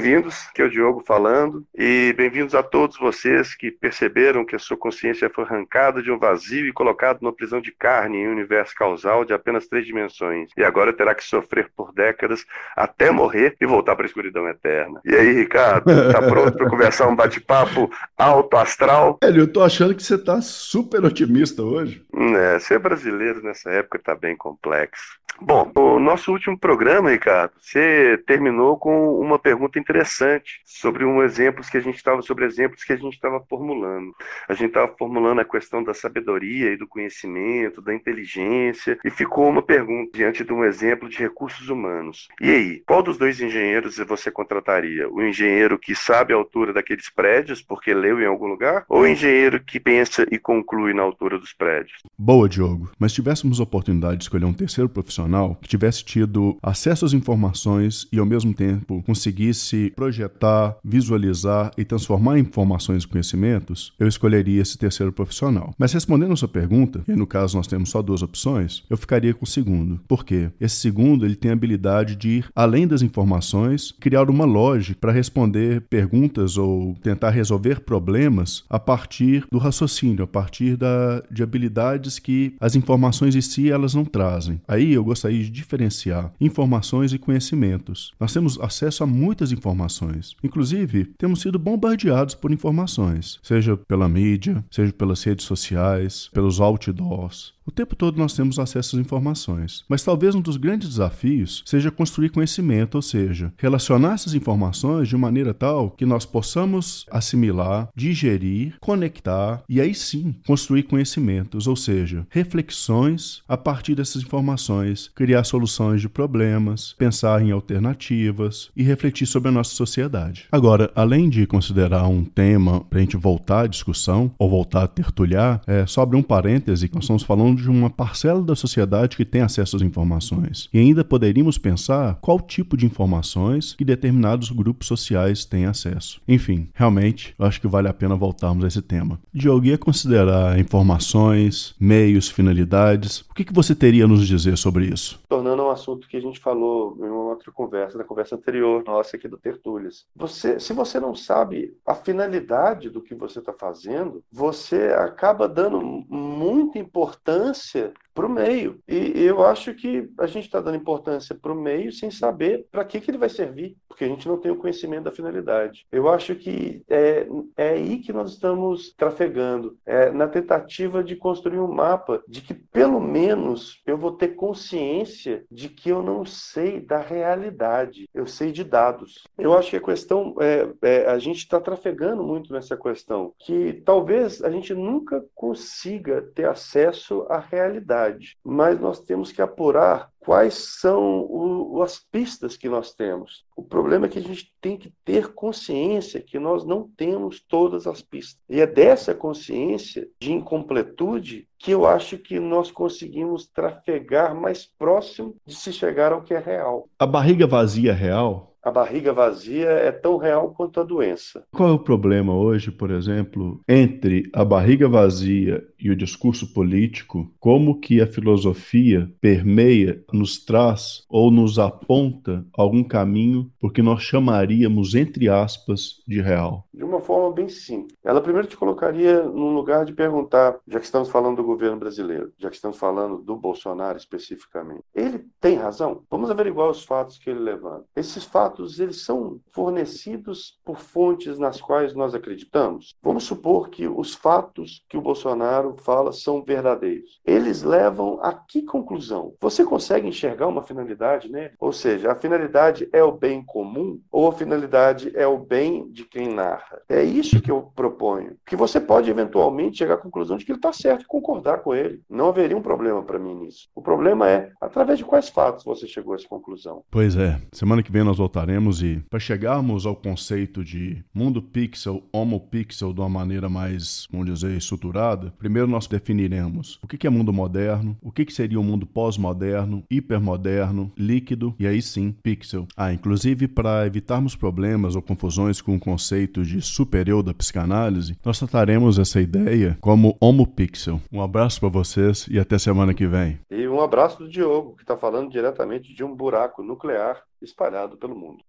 bem-vindos, que é o Diogo falando, e bem-vindos a todos vocês que perceberam que a sua consciência foi arrancada de um vazio e colocado numa prisão de carne em um universo causal de apenas três dimensões, e agora terá que sofrer por décadas até morrer e voltar para a escuridão eterna. E aí, Ricardo, tá pronto para conversar um bate-papo alto astral? Velho, eu tô achando que você tá super otimista hoje. É, ser brasileiro nessa época tá bem complexo. Bom, o nosso último programa, Ricardo, você terminou com uma pergunta interessante sobre um exemplos que a gente estava sobre exemplos que a gente estava formulando. A gente estava formulando a questão da sabedoria e do conhecimento, da inteligência, e ficou uma pergunta diante de um exemplo de recursos humanos. E aí, qual dos dois engenheiros você contrataria? O engenheiro que sabe a altura daqueles prédios porque leu em algum lugar, ou o engenheiro que pensa e conclui na altura dos prédios? Boa, Diogo. Mas tivéssemos a oportunidade de escolher um terceiro profissional que tivesse tido acesso às informações e, ao mesmo tempo, conseguisse projetar, visualizar e transformar informações em conhecimentos, eu escolheria esse terceiro profissional. Mas respondendo a sua pergunta, e no caso nós temos só duas opções, eu ficaria com o segundo. Por quê? Esse segundo ele tem a habilidade de ir além das informações, criar uma lógica para responder perguntas ou tentar resolver problemas a partir do raciocínio, a partir da, de habilidades que as informações em si elas não trazem. Aí eu gostaria de diferenciar informações e conhecimentos. Nós temos acesso a muitas informações. Inclusive, temos sido bombardeados por informações, seja pela mídia, seja pelas redes sociais, pelos outdoors. O tempo todo nós temos acesso às informações, mas talvez um dos grandes desafios seja construir conhecimento, ou seja, relacionar essas informações de maneira tal que nós possamos assimilar, digerir, conectar e aí sim construir conhecimentos, ou seja, reflexões a partir dessas informações, criar soluções de problemas, pensar em alternativas e refletir sobre a nossa sociedade. Agora, além de considerar um tema para a gente voltar à discussão ou voltar a tertulhar, é só abrir um parêntese, nós estamos falando de uma parcela da sociedade que tem acesso às informações. E ainda poderíamos pensar qual tipo de informações que determinados grupos sociais têm acesso. Enfim, realmente, eu acho que vale a pena voltarmos a esse tema. Diogo, ia considerar informações, meios, finalidades. O que, que você teria a nos dizer sobre isso? Tornando um assunto que a gente falou em uma outra conversa, na conversa anterior nossa aqui do Tertúlias. Você, se você não sabe a finalidade do que você está fazendo, você acaba dando muita importância importância para o meio. E eu acho que a gente está dando importância para o meio sem saber para que, que ele vai servir, porque a gente não tem o conhecimento da finalidade. Eu acho que é, é aí que nós estamos trafegando, é, na tentativa de construir um mapa de que, pelo menos, eu vou ter consciência de que eu não sei da realidade, eu sei de dados. Eu acho que a questão, é, é a gente está trafegando muito nessa questão, que talvez a gente nunca consiga ter acesso à realidade, mas nós temos que apurar quais são o, as pistas que nós temos. O problema é que a gente tem que ter consciência que nós não temos todas as pistas. E é dessa consciência de incompletude que eu acho que nós conseguimos trafegar mais próximo de se chegar ao que é real. A barriga vazia é real? A barriga vazia é tão real quanto a doença. Qual é o problema hoje, por exemplo, entre a barriga vazia e o discurso político? Como que a filosofia permeia, nos traz ou nos aponta algum caminho porque nós chamaríamos, entre aspas, de real? De uma forma bem simples. Ela primeiro te colocaria num lugar de perguntar, já que estamos falando do governo brasileiro, já que estamos falando do Bolsonaro especificamente, ele tem razão? Vamos averiguar os fatos que ele levanta. Esses fatos eles são fornecidos por fontes nas quais nós acreditamos. Vamos supor que os fatos que o Bolsonaro fala são verdadeiros. Eles levam a que conclusão? Você consegue enxergar uma finalidade nele? Ou seja, a finalidade é o bem comum ou a finalidade é o bem de quem narra? É isso que eu proponho. Que você pode eventualmente chegar à conclusão de que ele está certo e concordar com ele. Não haveria um problema para mim nisso. O problema é através de quais fatos você chegou a essa conclusão. Pois é. Semana que vem nós voltaremos e para chegarmos ao conceito de mundo pixel, homo pixel de uma maneira mais, vamos dizer, estruturada, primeiro nós definiremos o que é mundo moderno, o que seria o um mundo pós-moderno, hipermoderno, líquido e aí sim, pixel. Ah, inclusive para evitarmos problemas ou confusões com o conceito de super-eu da psicanálise, nós trataremos essa ideia como homo pixel. Um abraço para vocês e até semana que vem. E um abraço do Diogo, que está falando diretamente de um buraco nuclear espalhado pelo mundo.